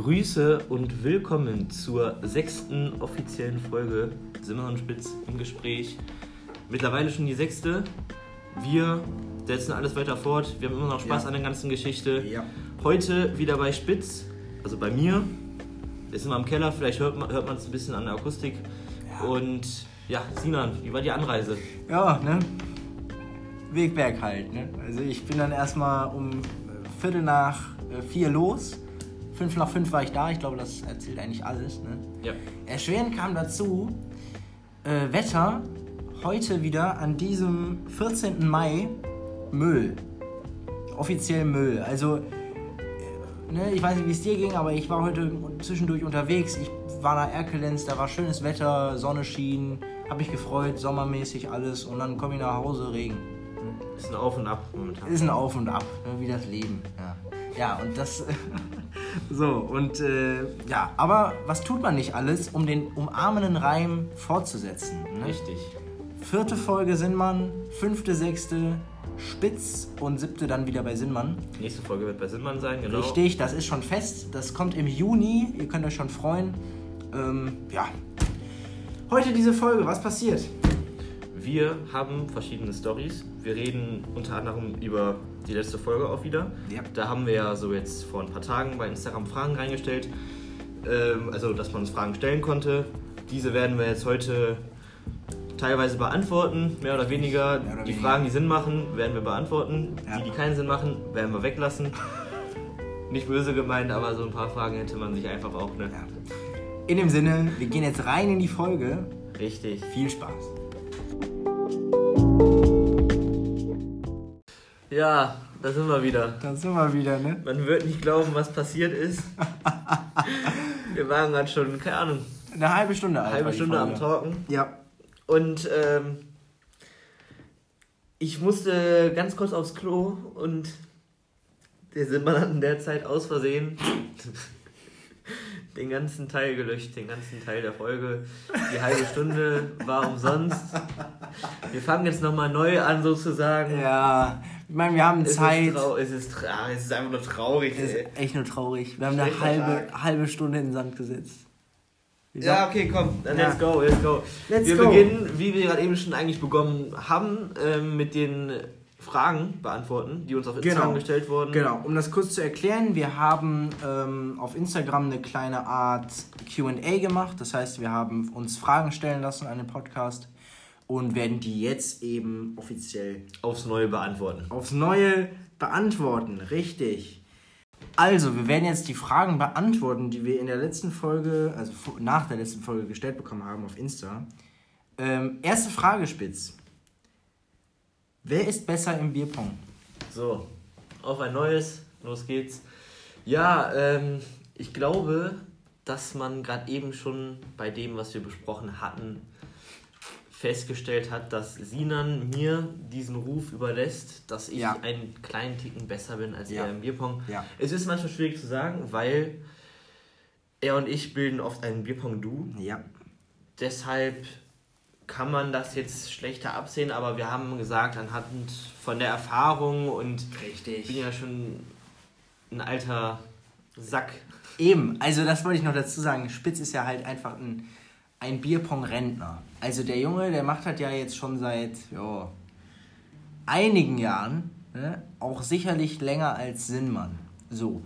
Grüße und willkommen zur sechsten offiziellen Folge Simmer und Spitz im Gespräch. Mittlerweile schon die sechste. Wir setzen alles weiter fort. Wir haben immer noch Spaß Ja. an der ganzen Geschichte. Ja. Heute wieder bei Spitz, also bei mir. Sind wir im Keller, vielleicht hört man hört man es ein bisschen an der Akustik. Ja. Und ja, Sinan, wie war die Anreise? Ja, ne? Wegberg halt, ne? Also ich bin dann erstmal um äh, Viertel nach äh, vier los. Fünf nach fünf war ich da. Ich glaube, das erzählt eigentlich alles, ne? Ja. Erschwerend kam dazu, äh, Wetter, heute wieder an diesem 14. Mai Müll. Offiziell Müll. Also, äh, ne, ich weiß nicht, wie es dir ging, aber ich war heute zwischendurch unterwegs. Ich war nach Erkelenz, da war schönes Wetter, Sonne schien, hab mich gefreut, sommermäßig alles und dann komme ich nach Hause, Regen. Ist ein Auf und Ab momentan. Ist ein Auf und Ab, ne, wie das Leben. Ja, ja und das. so, und äh, ja, aber was tut man nicht alles, um den umarmenden Reim fortzusetzen? Ne? Richtig. Vierte Folge Sinnmann, fünfte, sechste Spitz und siebte dann wieder bei Sinnmann. Nächste Folge wird bei Sinnmann sein, genau. Richtig, das ist schon fest. Das kommt im Juni, ihr könnt euch schon freuen. Ähm, ja. Heute diese Folge, was passiert? Wir haben verschiedene Stories. Wir reden unter anderem über die letzte Folge auch wieder. Ja. Da haben wir ja so jetzt vor ein paar Tagen bei Instagram Fragen reingestellt. Ähm, also, dass man uns Fragen stellen konnte. Diese werden wir jetzt heute teilweise beantworten, mehr oder weniger. Mehr oder die weniger. Fragen, die Sinn machen, werden wir beantworten. Ja. Die, die keinen Sinn machen, werden wir weglassen. Nicht böse gemeint, aber so ein paar Fragen hätte man sich einfach auch, ne? Ja. In dem Sinne, wir gehen jetzt rein in die Folge. Richtig. Viel Spaß. Ja, da sind wir wieder. Da sind wir wieder, ne? Man wird nicht glauben, was passiert ist. Wir waren gerade schon, keine Ahnung, Eine halbe Stunde eine halbe Stunde am. Talken. Ja. Und ähm, ich musste ganz kurz aufs Klo und der Simmer hat in der Zeit aus Versehen den ganzen Teil gelöscht, den ganzen Teil der Folge. Die halbe Stunde war umsonst. Wir fangen jetzt nochmal neu an sozusagen. Ja. Ich meine, wir haben Es Zeit. ist, es, ist tra es ist einfach nur traurig. Es ist echt nur traurig. Wir haben eine Schlechter halbe, Tag. halbe Stunde in den Sand gesetzt. Ja, okay, komm, dann Ja. let's go, let's go. Let's wir go. beginnen, wie wir gerade eben schon eigentlich begonnen haben, ähm, mit den Fragen beantworten, die uns auf Instagram Genau. gestellt wurden. Genau, um das kurz zu erklären, wir haben ähm, auf Instagram eine kleine Art QA gemacht. Das heißt, wir haben uns Fragen stellen lassen an den Podcast und werden die jetzt eben offiziell Aufs Neue beantworten. aufs Neue beantworten. Richtig. Also, wir werden jetzt die Fragen beantworten, die wir in der letzten Folge, also nach der letzten Folge gestellt bekommen haben auf Insta. Ähm, erste Frage, Spitz. Wer ist besser im Bierpong? So, auf ein neues, los geht's. Ja, ähm, ich glaube, dass man gerade eben schon bei dem, was wir besprochen hatten, festgestellt hat, dass Sinan mir diesen Ruf überlässt, dass ich Ja. einen kleinen Ticken besser bin als Ja. er im Bierpong. Ja. Es ist manchmal schwierig zu sagen, weil er und ich bilden oft einen Bierpong-Du. Ja. Deshalb kann man das jetzt schlechter absehen, aber wir haben gesagt, anhand von der Erfahrung und ich bin Richtig. ja schon ein alter Sack. Eben, also das wollte ich noch dazu sagen. Spitz ist ja halt einfach ein, ein Bierpong-Rentner. Also der Junge, der macht das ja jetzt schon seit jo, einigen Jahren, ne? auch sicherlich länger als Sinnmann. So.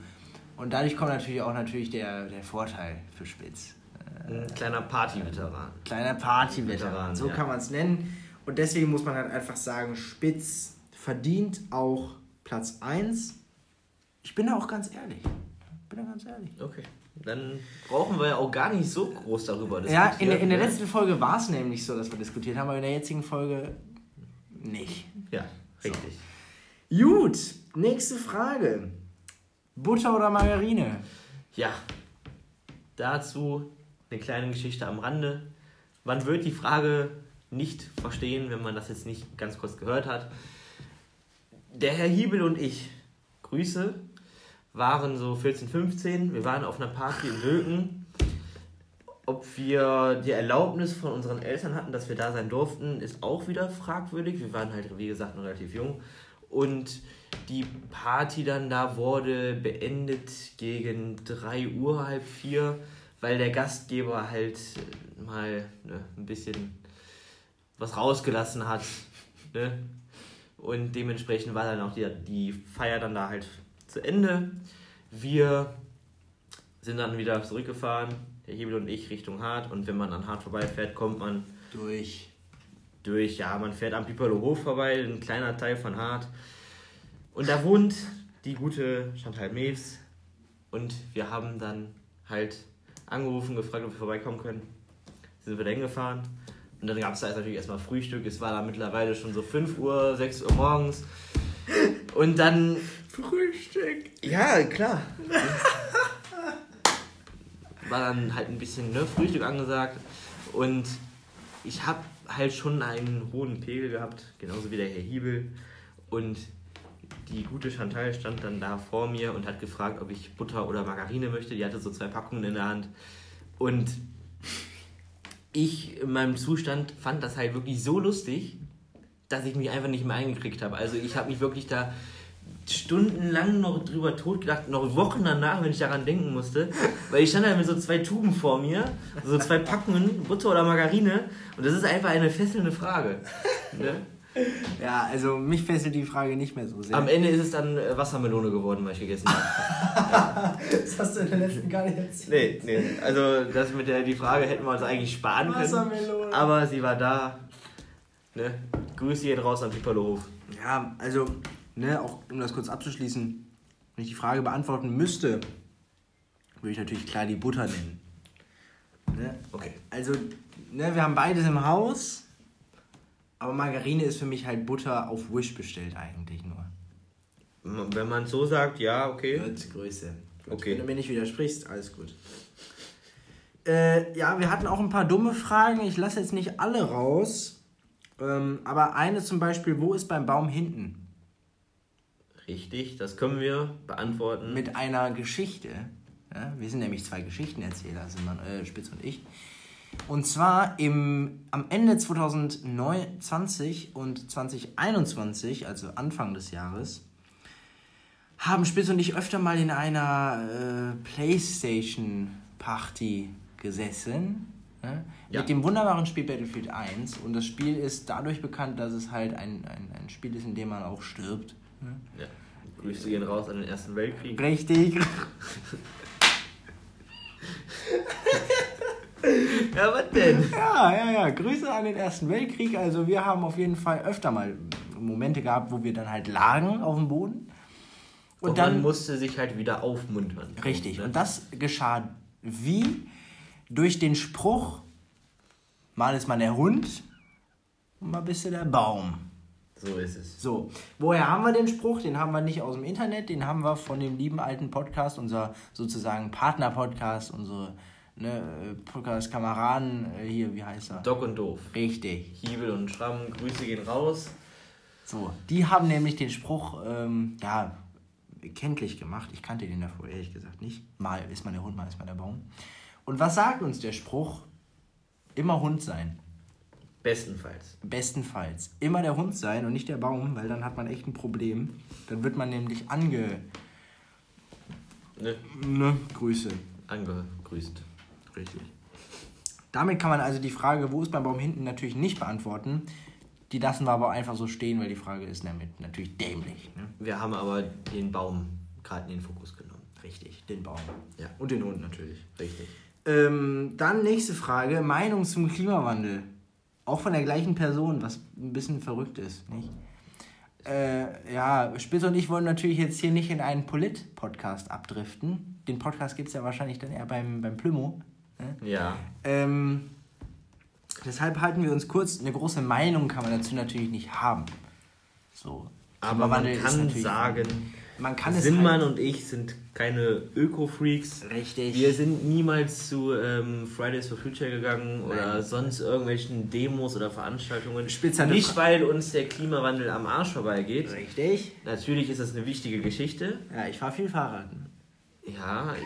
Und dadurch kommt natürlich auch natürlich der, der Vorteil für Spitz. Ein kleiner Party-Veteran. Kleiner Party-Veteran, Veteran, so ja. kann man es nennen. Und deswegen muss man halt einfach sagen, Spitz verdient auch Platz 1. Ich bin da auch ganz ehrlich. Ich bin da ganz ehrlich. Okay. Dann brauchen wir ja auch gar nicht so groß darüber Ja, in der, in der ne? letzten Folge war es nämlich so, dass wir diskutiert haben, aber in der jetzigen Folge nicht. Ja, richtig. Gut, nächste Frage. Butter oder Margarine? Ja, dazu eine kleine Geschichte am Rande. Man wird die Frage nicht verstehen, wenn man das jetzt nicht ganz kurz gehört hat. Der Herr Hiebel und ich, Grüße, waren so 14, 15. Wir waren auf einer Party in Wilken. Ob wir die Erlaubnis von unseren Eltern hatten, dass wir da sein durften, ist auch wieder fragwürdig. Wir waren halt, wie gesagt, noch relativ jung. Und die Party dann da wurde beendet gegen 3 Uhr, halb 4, weil der Gastgeber halt mal ne, ein bisschen was rausgelassen hat. Ne? Und dementsprechend war dann auch die, die Feier dann da halt zu Ende. Wir sind dann wieder zurückgefahren, der Hebel und ich Richtung Hart. Und wenn man an Hart vorbeifährt, kommt man Durch. durch, ja, man fährt am Piperlo Hof vorbei, ein kleiner Teil von Hart. Und da wohnt die gute Chantal Mews. Und wir haben dann halt angerufen, gefragt, ob wir vorbeikommen können. Sind wir da hingefahren. Und dann gab es da jetzt natürlich erstmal Frühstück. Es war da mittlerweile schon so 5 Uhr, 6 Uhr morgens. Und dann. Frühstück. Ja, klar. War dann halt ein bisschen ne, Frühstück angesagt. Und ich habe halt schon einen hohen Pegel gehabt, genauso wie der Herr Hiebel. Und die gute Chantal stand dann da vor mir und hat gefragt, ob ich Butter oder Margarine möchte. Die hatte so zwei Packungen in der Hand. Und ich in meinem Zustand fand das halt wirklich so lustig, dass ich mich einfach nicht mehr eingekriegt habe. Also ich habe mich wirklich da stundenlang noch drüber totgedacht, noch Wochen danach, wenn ich daran denken musste, weil ich stand da mit so zwei Tuben vor mir, so zwei Packungen Butter oder Margarine und das ist einfach eine fesselnde Frage. Ne? Ja, also mich fesselt die Frage nicht mehr so sehr. Am Ende ist es dann äh, Wassermelone geworden, weil ich gegessen habe. das hast du in der letzten gar nicht erzählt. Nee, nee, also das mit der die Frage hätten wir uns eigentlich sparen können, Wassermelone. aber sie war da. Ne? Grüße geht raus an Piperlohof. Ja, also, ne, auch um das kurz abzuschließen, wenn ich die Frage beantworten müsste, würde ich natürlich klar die Butter nennen. Ne? Okay. Also, ne, wir haben beides im Haus, aber Margarine ist für mich halt Butter auf Wish bestellt eigentlich nur. Wenn man so sagt, ja, okay. Gut, Grüße. Gut, Okay. Wenn du mir nicht widersprichst, alles gut. Äh, ja, wir hatten auch ein paar dumme Fragen. Ich lasse jetzt nicht alle raus. Ähm, aber eine zum Beispiel, wo ist beim Baum hinten? Richtig, das können wir beantworten. Mit einer Geschichte. Ja, wir sind nämlich zwei Geschichtenerzähler, sind man, äh, Spitz und ich. Und zwar im, am Ende 2020 und 2021, also Anfang des Jahres, haben Spitz und ich öfter mal in einer äh, Playstation-Party gesessen. Ne? Ja. Mit dem wunderbaren Spiel Battlefield 1. Und das Spiel ist dadurch bekannt, dass es halt ein, ein, ein Spiel ist, in dem man auch stirbt. Ne? Ja. Grüße gehen raus an den Ersten Weltkrieg. Richtig. Ja, was denn? Ja, ja, ja. Grüße an den Ersten Weltkrieg. Also wir haben auf jeden Fall öfter mal Momente gehabt, wo wir dann halt lagen auf dem Boden. Und, Und man dann musste sich halt wieder aufmuntern. Richtig. Und das geschah wie durch den Spruch, mal ist man der Hund und mal bist du der Baum. So ist es. So, woher haben wir den Spruch? Den haben wir nicht aus dem Internet, den haben wir von dem lieben alten Podcast, unser sozusagen Partner-Podcast, unsere ne, Podcast-Kameraden, äh, hier, wie heißt er? Doc und Doof. Richtig. Hiebel und Schramm, Grüße gehen raus. So, die haben nämlich den Spruch, ähm, ja, kenntlich gemacht. Ich kannte den davor ehrlich gesagt nicht. Mal ist man der Hund, mal ist man der Baum. Und was sagt uns der Spruch? Immer Hund sein. Bestenfalls. Bestenfalls. Immer der Hund sein und nicht der Baum, weil dann hat man echt ein Problem. Dann wird man nämlich ange... Ne? Ne, Grüße. Angegrüßt. Richtig. Damit kann man also die Frage, wo ist beim Baum hinten, natürlich nicht beantworten. Die lassen wir aber einfach so stehen, weil die Frage ist damit natürlich dämlich. Ne? Wir haben aber den Baum gerade in den Fokus genommen. Richtig, den Baum. Ja. Und den Hund natürlich. Richtig. Ähm, dann nächste Frage, Meinung zum Klimawandel. Auch von der gleichen Person, was ein bisschen verrückt ist, nicht? Äh, ja, Spitz und ich wollen natürlich jetzt hier nicht in einen Polit-Podcast abdriften. Den Podcast gibt es ja wahrscheinlich dann eher beim, beim Plümo. Ne? Ja. Ähm, deshalb halten wir uns kurz. Eine große Meinung kann man dazu natürlich nicht haben. So. Aber man kann sagen, man kann es Sinnmann halt, und ich sind keine Öko-Freaks. Richtig. Wir sind niemals zu ähm, Fridays for Future gegangen oder Nein. sonst irgendwelchen Demos oder Veranstaltungen. Spitz hat eine Nicht, Fra- weil uns der Klimawandel am Arsch vorbeigeht. Richtig. Natürlich ist das eine wichtige Geschichte. Ja, ich fahre viel Fahrrad. Ja.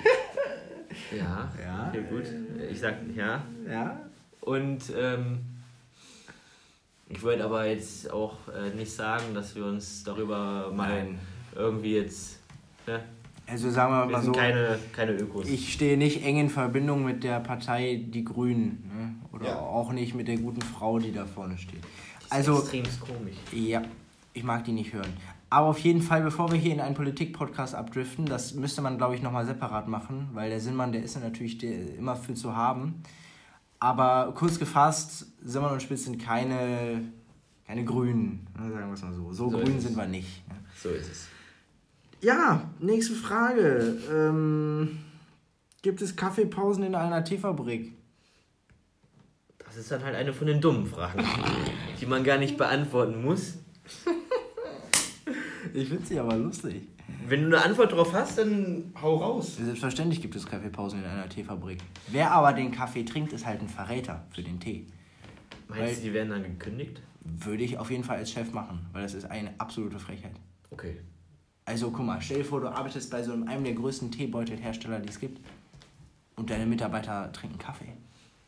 Ja. Ja. Okay, gut. Ich sag ja. Ja. Und ähm, Ich wollte aber jetzt auch äh, nicht sagen, dass wir uns darüber mal Nein. Irgendwie jetzt. Ne? Also sagen wir Wir mal sind so, keine, keine Ökos. ich stehe nicht eng in Verbindung mit der Partei Die Grünen. Ne? Oder Ja. auch nicht mit der guten Frau, die da vorne steht. Das ist Also, extrem komisch. ja, ich mag die nicht hören. Aber auf jeden Fall, bevor wir hier in einen Politik-Podcast abdriften, das müsste man, glaube ich, nochmal separat machen, weil der Sinnmann, der ist ja natürlich der, immer für zu haben. Aber kurz gefasst, Simmern und Spitz sind keine, keine Grünen, ne, sagen wir es mal so. So, So grün sind wir nicht. ne. So ist es. Ja, nächste Frage. Ähm, gibt es Kaffeepausen in einer Teefabrik? Das ist dann halt eine von den dummen Fragen, die man gar nicht beantworten muss. Ich finde sie aber lustig. Wenn du eine Antwort drauf hast, dann hau raus. Selbstverständlich gibt es Kaffeepausen in einer Teefabrik. Wer aber den Kaffee trinkt, ist halt ein Verräter für den Tee. Weil- Meinst du, die werden dann gekündigt? Würde ich auf jeden Fall als Chef machen, weil das ist eine absolute Frechheit. Okay. Also guck mal, stell dir vor, du arbeitest bei so einem der größten Teebeutelhersteller, die es gibt. Und deine Mitarbeiter trinken Kaffee.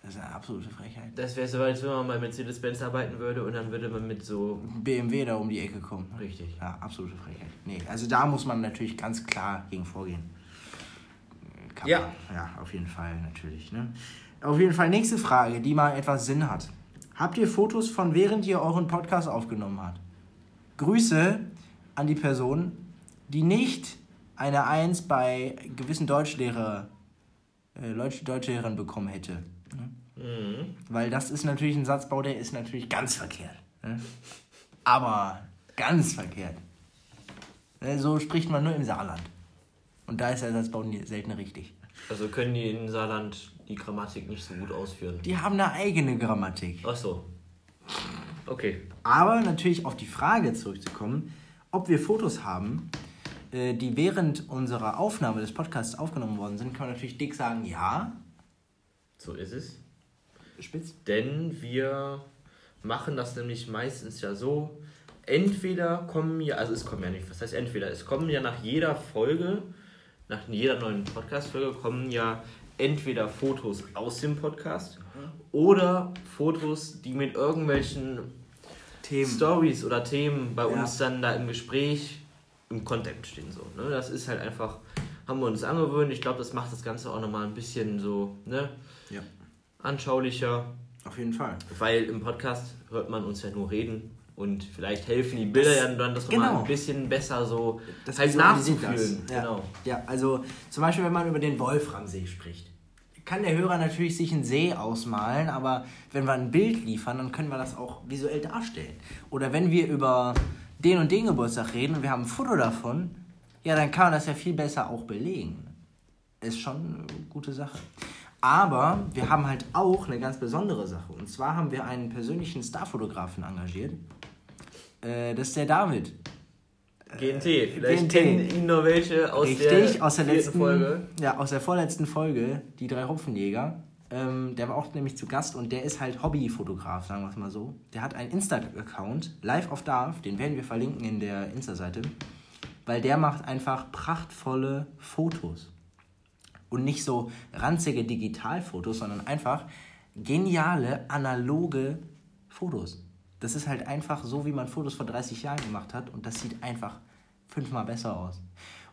Das ist eine absolute Frechheit. Das wäre so, als wenn man bei Mercedes-Benz arbeiten würde und dann würde man mit so. BMW da um die Ecke kommen. Richtig. Ja, absolute Frechheit. Nee, also da muss man natürlich ganz klar gegen vorgehen. Kaffee. Ja. Ja, auf jeden Fall natürlich. Ne? Auf jeden Fall nächste Frage, die mal etwas Sinn hat. Habt ihr Fotos von während ihr euren Podcast aufgenommen habt? Grüße an die Person, die nicht eine Eins bei gewissen Deutschlehrer, äh, Deutsch, Deutschlehrern bekommen hätte. Ne? Mhm. Weil das ist natürlich ein Satzbau, der ist natürlich ganz verkehrt. Ne? Aber ganz verkehrt. Ne, So spricht man nur im Saarland. Und da ist der Satzbau selten richtig. Also können die in Saarland die Grammatik nicht so gut ausführen. Die haben eine eigene Grammatik. Ach so. Okay. Aber natürlich auf die Frage zurückzukommen, ob wir Fotos haben, äh, die während unserer Aufnahme des Podcasts aufgenommen worden sind, kann man natürlich dick sagen, ja. So ist es. Spitz. Denn wir machen das nämlich meistens ja so. Entweder kommen ja, also es kommen ja nicht, was heißt entweder? Es kommen ja nach jeder Folge, nach jeder neuen Podcast-Folge kommen ja entweder Fotos aus dem Podcast oder Fotos, die mit irgendwelchen Themen. Stories oder Themen bei Ja. uns dann da im Gespräch im Content stehen. So, ne? Das ist halt einfach, haben wir uns angewöhnt. Ich glaube, das macht das Ganze auch nochmal ein bisschen so ne? Ja, anschaulicher. auf jeden Fall. Weil im Podcast hört man uns ja nur reden und vielleicht helfen die Bilder Das- ja dann das nochmal genau. ein bisschen besser so Das halt nachzufühlen. Ja. Genau. ja, also zum Beispiel, wenn man über den Wolframsee spricht, kann der Hörer natürlich sich einen See ausmalen, aber wenn wir ein Bild liefern, dann können wir das auch visuell darstellen. Oder wenn wir über den und den Geburtstag reden und wir haben ein Foto davon, ja, dann kann man das ja viel besser auch belegen. Ist schon eine gute Sache. Aber wir haben halt auch eine ganz besondere Sache. Und zwar haben wir einen persönlichen Starfotografen engagiert. Äh, das ist der David. GNT, vielleicht GNT. kennen ihn noch welche aus Richtig, der, aus der letzten Folge. Ja, aus der vorletzten Folge, die drei Hopfenjäger. Ähm, der war auch nämlich zu Gast und der ist halt Hobbyfotograf, sagen wir es mal so. Der hat einen Insta-Account, Live of Darf, den werden wir verlinken in der Insta-Seite, weil der macht einfach prachtvolle Fotos. Und nicht so ranzige Digitalfotos, sondern einfach geniale, analoge Fotos. Das ist halt einfach so, wie man Fotos vor 30 Jahren gemacht hat und das sieht einfach fünfmal besser aus.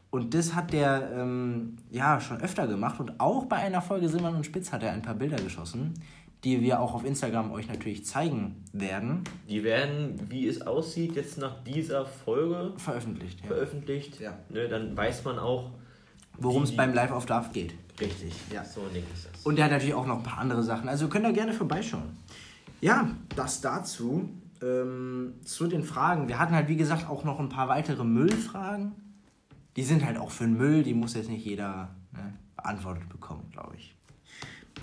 Und das hat der ähm, ja schon öfter gemacht und auch bei einer Folge Simon und Spitz hat er ein paar Bilder geschossen, die wir auch auf Instagram euch natürlich zeigen werden. Die werden, wie es aussieht, jetzt nach dieser Folge Veröffentlicht. Ja. veröffentlicht. Ja. Ne, dann weiß man auch, Worum es beim Live auf Darf geht. Richtig, Ja. So ein Ding ist das. Und der hat natürlich auch noch ein paar andere Sachen. Also könnt ihr gerne vorbeischauen. Ja, das dazu. Ähm, zu den Fragen. Wir hatten halt, wie gesagt, auch noch ein paar weitere Müllfragen. Die sind halt auch für den Müll, die muss jetzt nicht jeder ne, beantwortet bekommen, glaube ich.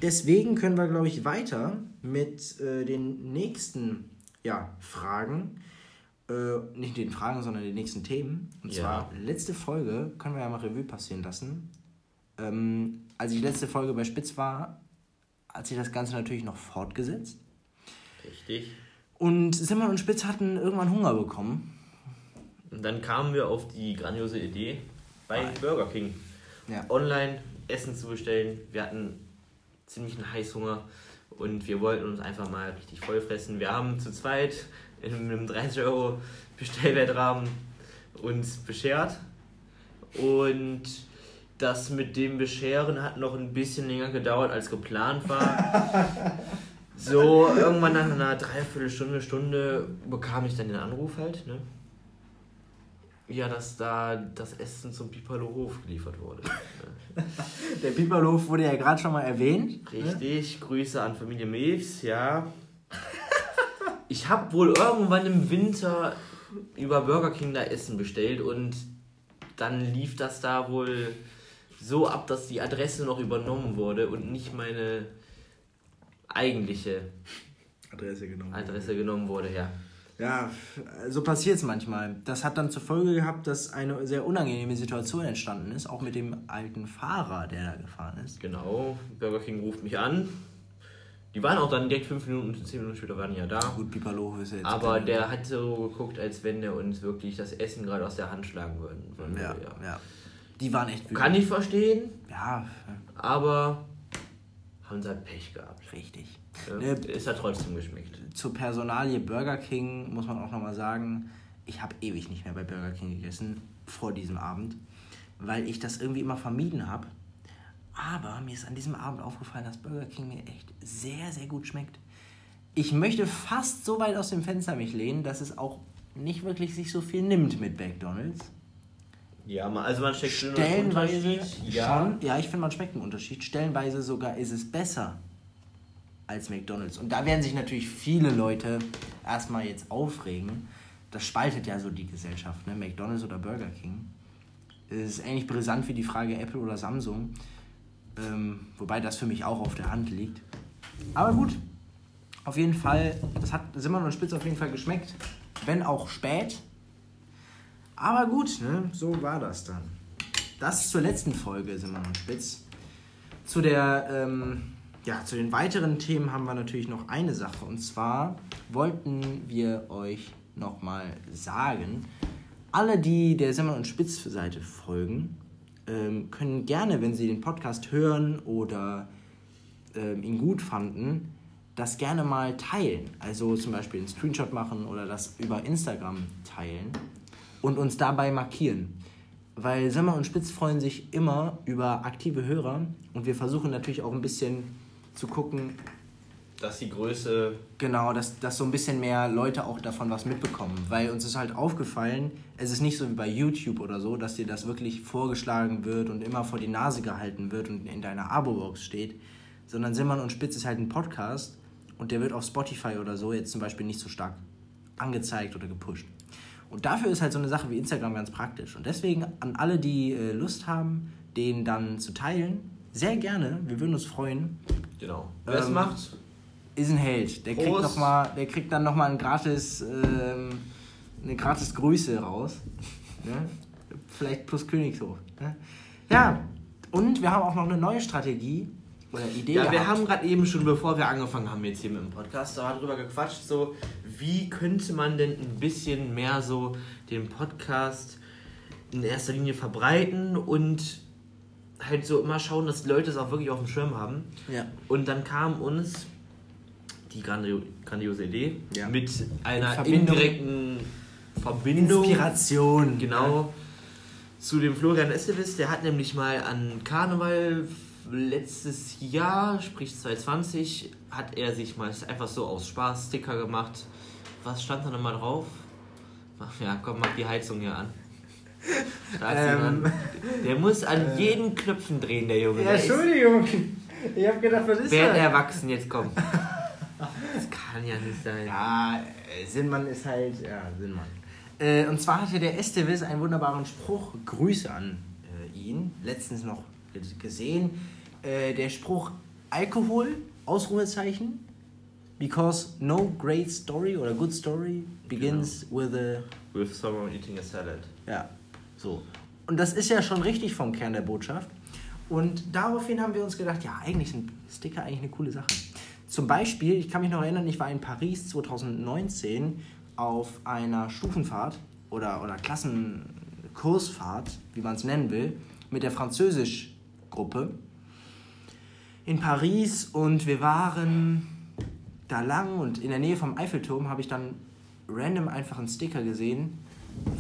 Deswegen können wir, glaube ich, weiter mit äh, den nächsten ja, Fragen. Äh, nicht den Fragen, sondern den nächsten Themen. Und Ja. zwar letzte Folge, können wir ja mal Revue passieren lassen. Ähm, als ich letzte Folge bei Spitz war, hat sich das Ganze natürlich noch fortgesetzt. Richtig. Und Simon und Spitz hatten irgendwann Hunger bekommen. Und dann kamen wir auf die grandiose Idee, bei Burger King Ja. online Essen zu bestellen. Wir hatten ziemlichen Heißhunger Und wir wollten uns einfach mal richtig vollfressen. Wir haben zu zweit in einem 30 Euro Bestellwertrahmen uns beschert. Und das mit dem Bescheren hat noch ein bisschen länger gedauert als geplant war. So, irgendwann nach einer Dreiviertelstunde, Stunde bekam ich dann den Anruf halt, ne? Ja, dass da das Essen zum Pipalo-Hof geliefert wurde. Ne? Der Pipalo-Hof wurde ja gerade schon mal erwähnt. Richtig, ne? Grüße an Familie Mews, ja. Ich habe wohl irgendwann im Winter über Burger King da Essen bestellt und dann lief das da wohl so ab, dass die Adresse noch übernommen wurde und nicht meine eigentliche Adresse genommen, Adresse genommen wurde, ja. Ja, so passiert es manchmal. Das hat dann zur Folge gehabt, dass eine sehr unangenehme Situation entstanden ist, auch mit dem alten Fahrer, der da gefahren ist. Genau, Burger King ruft mich an. Die waren auch dann direkt fünf Minuten zehn Minuten später waren die ja da. Gut, Pipalo ist ja jetzt. Aber der hat so geguckt, als wenn der uns wirklich das Essen gerade aus der Hand schlagen würden. Ja, ja, ja. Die waren echt wütend. Kann ich verstehen. Ja. Aber sie halt Pech gehabt. Richtig. Ja, ne, ist hat trotzdem geschmeckt. Zur Personalie Burger King muss man auch nochmal sagen, ich habe ewig nicht mehr bei Burger King gegessen vor diesem Abend, weil ich das irgendwie immer vermieden habe. Aber mir ist an diesem Abend aufgefallen, dass Burger King mir echt sehr, sehr gut schmeckt. Ich möchte fast so weit aus dem Fenster mich lehnen, dass es auch nicht wirklich sich so viel nimmt mit McDonald's. Ja, also man schmeckt stellenweise ja. schon. Ja, ich finde, man schmeckt einen Unterschied. Stellenweise sogar ist es besser als McDonald's. Und da werden sich natürlich viele Leute erstmal jetzt aufregen. Das spaltet ja so die Gesellschaft, ne? McDonald's oder Burger King. Es ist ähnlich brisant wie die Frage Apple oder Samsung. Ähm, wobei das für mich auch auf der Hand liegt. Aber gut, auf jeden Fall, das hat Simon und Spitz auf jeden Fall geschmeckt. Wenn auch spät. Aber gut, ne? so war das dann. Das zur letzten Folge Simon und Spitz. Zu der, ähm, ja, zu den weiteren Themen haben wir natürlich noch eine Sache. Und zwar wollten wir euch nochmal sagen, alle, die der Simon und Spitz Seite folgen, ähm, können gerne, wenn sie den Podcast hören oder ähm, ihn gut fanden, das gerne mal teilen. Also zum Beispiel einen Screenshot machen oder das über Instagram teilen und uns dabei markieren. Weil Semmer und Spitz freuen sich immer über aktive Hörer und wir versuchen natürlich auch ein bisschen zu gucken, dass die Größe. Genau, dass, dass so ein bisschen mehr Leute auch davon was mitbekommen. Weil uns ist halt aufgefallen, es ist nicht so wie bei YouTube oder so, dass dir das wirklich vorgeschlagen wird und immer vor die Nase gehalten wird und in deiner Abo-Box steht. Sondern Simmern und Spitz ist halt ein Podcast und der wird auf Spotify oder so jetzt zum Beispiel nicht so stark angezeigt oder gepusht. Und dafür ist halt so eine Sache wie Instagram ganz praktisch. Und deswegen an alle, die äh, Lust haben, den dann zu teilen, sehr gerne. Wir würden uns freuen. Genau. Wer es ähm, macht, ist ein Held. Der kriegt, noch mal, der kriegt dann nochmal ein gratis, ähm, eine gratis Grüße raus. Ne? Vielleicht plus Königshof. Ne? Ja, und wir haben auch noch eine neue Strategie oder Idee. Ja, gehabt. wir haben gerade eben schon, bevor wir angefangen haben jetzt hier mit dem Podcast, darüber gequatscht, so wie könnte man denn ein bisschen mehr so den Podcast in erster Linie verbreiten und halt so immer schauen, dass die Leute es auch wirklich auf dem Schirm haben. Ja. Und dann kam uns die grandio grandiose Idee ja. mit einer Verbindung. indirekten Verbindung. Inspiration. Genau. Zu dem Florian Estevis, der hat nämlich mal an Karneval letztes Jahr, sprich 2020, hat er sich mal einfach so aus Spaß Sticker gemacht. Was stand da nochmal drauf? Ja, komm, mach die Heizung hier an. Ähm. Der muss an jeden Knöpfen drehen, der Junge. Ja, Entschuldigung. Ich hab gedacht, was ist das? Werd erwachsen, jetzt komm. Das kann ja nicht sein. Ja, äh, Sinnmann ist halt, ja, Sinnmann. Äh, und zwar hatte der Estevis einen wunderbaren Spruch, Grüße an äh, ihn, letztens noch gesehen. Äh, der Spruch Alkohol, Ausrufezeichen, because no great story oder good story begins genau. with a... With someone eating a salad. Ja, so. Und das ist ja schon richtig vom Kern der Botschaft. Und daraufhin haben wir uns gedacht, ja, eigentlich sind Sticker eigentlich eine coole Sache. Zum Beispiel, ich kann mich noch erinnern, ich war in Paris 2019 auf einer Stufenfahrt oder, oder Klassenkursfahrt, wie man es nennen will, mit der Französischgruppe. in Paris und wir waren da lang und in der Nähe vom Eiffelturm habe ich dann random einfach einen Sticker gesehen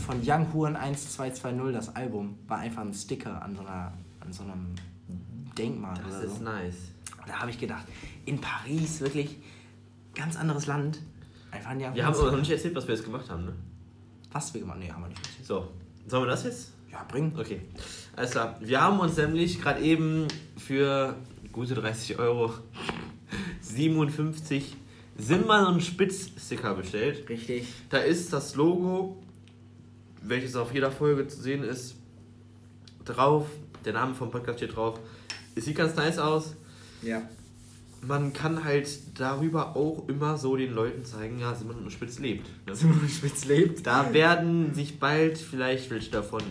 von Young Huren 1220, das Album. War einfach ein Sticker an so, einer, an so einem Denkmal Das oder ist so. nice. Da habe ich gedacht, in Paris wirklich ganz anderes Land. Einfach ein Young Wir haben aber noch nicht erzählt, was wir jetzt gemacht haben, ne? Was wir gemacht Nee, haben wir nicht. So, sollen wir das jetzt? Ja, bringen. Okay, alles klar. Wir haben uns nämlich gerade eben für gute 30 Euro 57 Simmern und Spitz-Sticker bestellt. Richtig. Da ist das Logo, welches auf jeder Folge zu sehen ist, drauf. Der Name vom Podcast steht drauf. Es sieht ganz nice aus. Ja. Man kann halt darüber auch immer so den Leuten zeigen, ja, Simmern und Spitz lebt. Ne? Simon Spitz lebt. Da werden sich bald vielleicht welche davon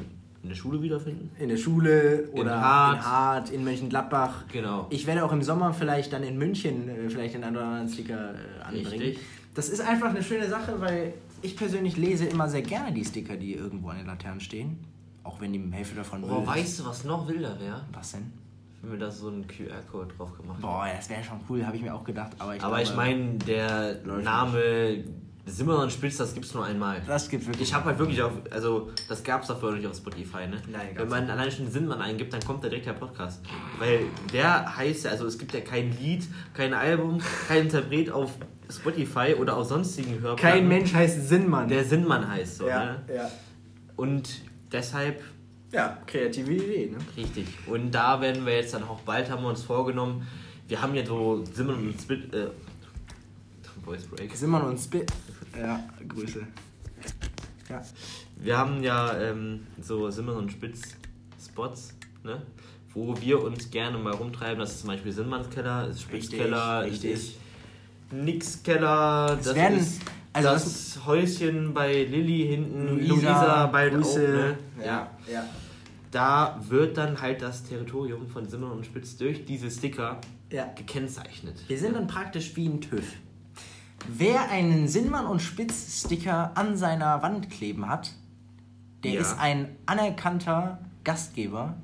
in der Schule wiederfinden. In der Schule oder in Hart. Hart, in Mönchengladbach. Genau. Ich werde auch im Sommer vielleicht dann in München äh, vielleicht oder anderen Sticker äh, anbringen. Richtig. Das ist einfach eine schöne Sache, weil ich persönlich lese immer sehr gerne die Sticker, die irgendwo an den Laternen stehen. Auch wenn die Hälfte davon Boah, ist. weißt du, was noch wilder wäre? Was denn? Wenn wir da so einen QR-Code drauf gemacht. Boah, das wäre schon cool, habe ich mir auch gedacht. Aber ich, Aber ich meine, der Name Simmer und Spitz, das gibt's nur einmal. Das gibt wirklich. Ich habe halt wirklich auf, also das gab's doch vorher nicht auf Spotify, ne? Nein, Wenn man allein schon Sinnmann eingibt, dann kommt da direkt der Podcast. Weil der heißt ja, also es gibt ja kein Lied, kein Album, kein Interpret auf Spotify oder auf sonstigen Hörplatten. Kein Mensch heißt Sinnmann. der Sinnmann heißt so, ja, ne? ja. Und deshalb Ja, kreative Idee, ne? Richtig. Und da werden wir jetzt dann auch bald, haben wir uns vorgenommen, wir haben ja so Simmern und Spit, äh, Voice Break. Simmern und Spit. Ja, Grüße. Ja. Wir haben ja ähm, so Simmern und Spitz Spots, ne? Wo wir uns gerne mal rumtreiben. Das ist zum Beispiel Simmans Keller, ist Spitzkeller, Richtig, Nix Keller, das werden- ist also das Häuschen bei Lilly hinten, Luisa, bald auch, ne? Ja, ja. Da wird dann halt das Territorium von Simmern und Spitz durch diese Sticker Ja. gekennzeichnet. Wir sind dann praktisch wie ein TÜV. Wer einen Sinnmann und Spitz-Sticker an seiner Wand kleben hat, der Ja. ist ein anerkannter Gastgeber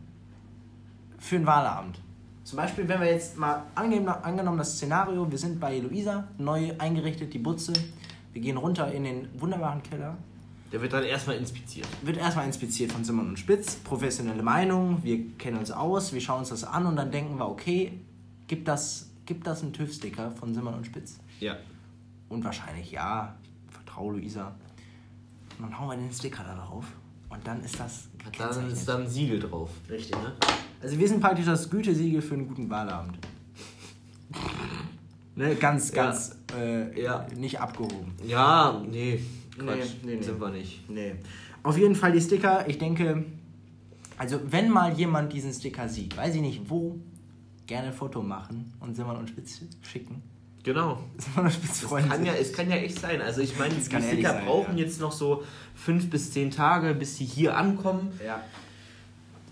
für einen Wahlabend. Zum Beispiel, wenn wir jetzt mal angenommen, angenommen das Szenario, wir sind bei Luisa, neu eingerichtet, die Butze, wir gehen runter in den wunderbaren Keller, Der wird dann erstmal inspiziert. wird erstmal inspiziert von Simmern und Spitz, professionelle Meinung, wir kennen uns aus, wir schauen uns das an und dann denken wir, okay, gibt das, gibt das einen TÜV-Sticker von Simmern und Spitz? Ja. Und wahrscheinlich ja, vertraue Luisa. Und dann hauen wir den Sticker da drauf und dann ist das Dann ist da ein Siegel drauf. Richtig, ne? Also wir sind praktisch das Gütesiegel für einen guten Wahlabend. ne, ganz, Ja. ganz äh, Ja. nicht abgehoben. Ja, nee, Quatsch, Nee, nee, nee. sind wir nicht. Nee. Auf jeden Fall die Sticker, ich denke, also wenn mal jemand diesen Sticker sieht, weiß ich nicht wo, gerne ein Foto machen und Simon und Spitz schicken. Genau. Es kann, ja, es kann ja echt sein. Also ich meine, die Sticker sein, brauchen ja. jetzt noch so fünf bis zehn Tage, bis sie hier ankommen. Ja,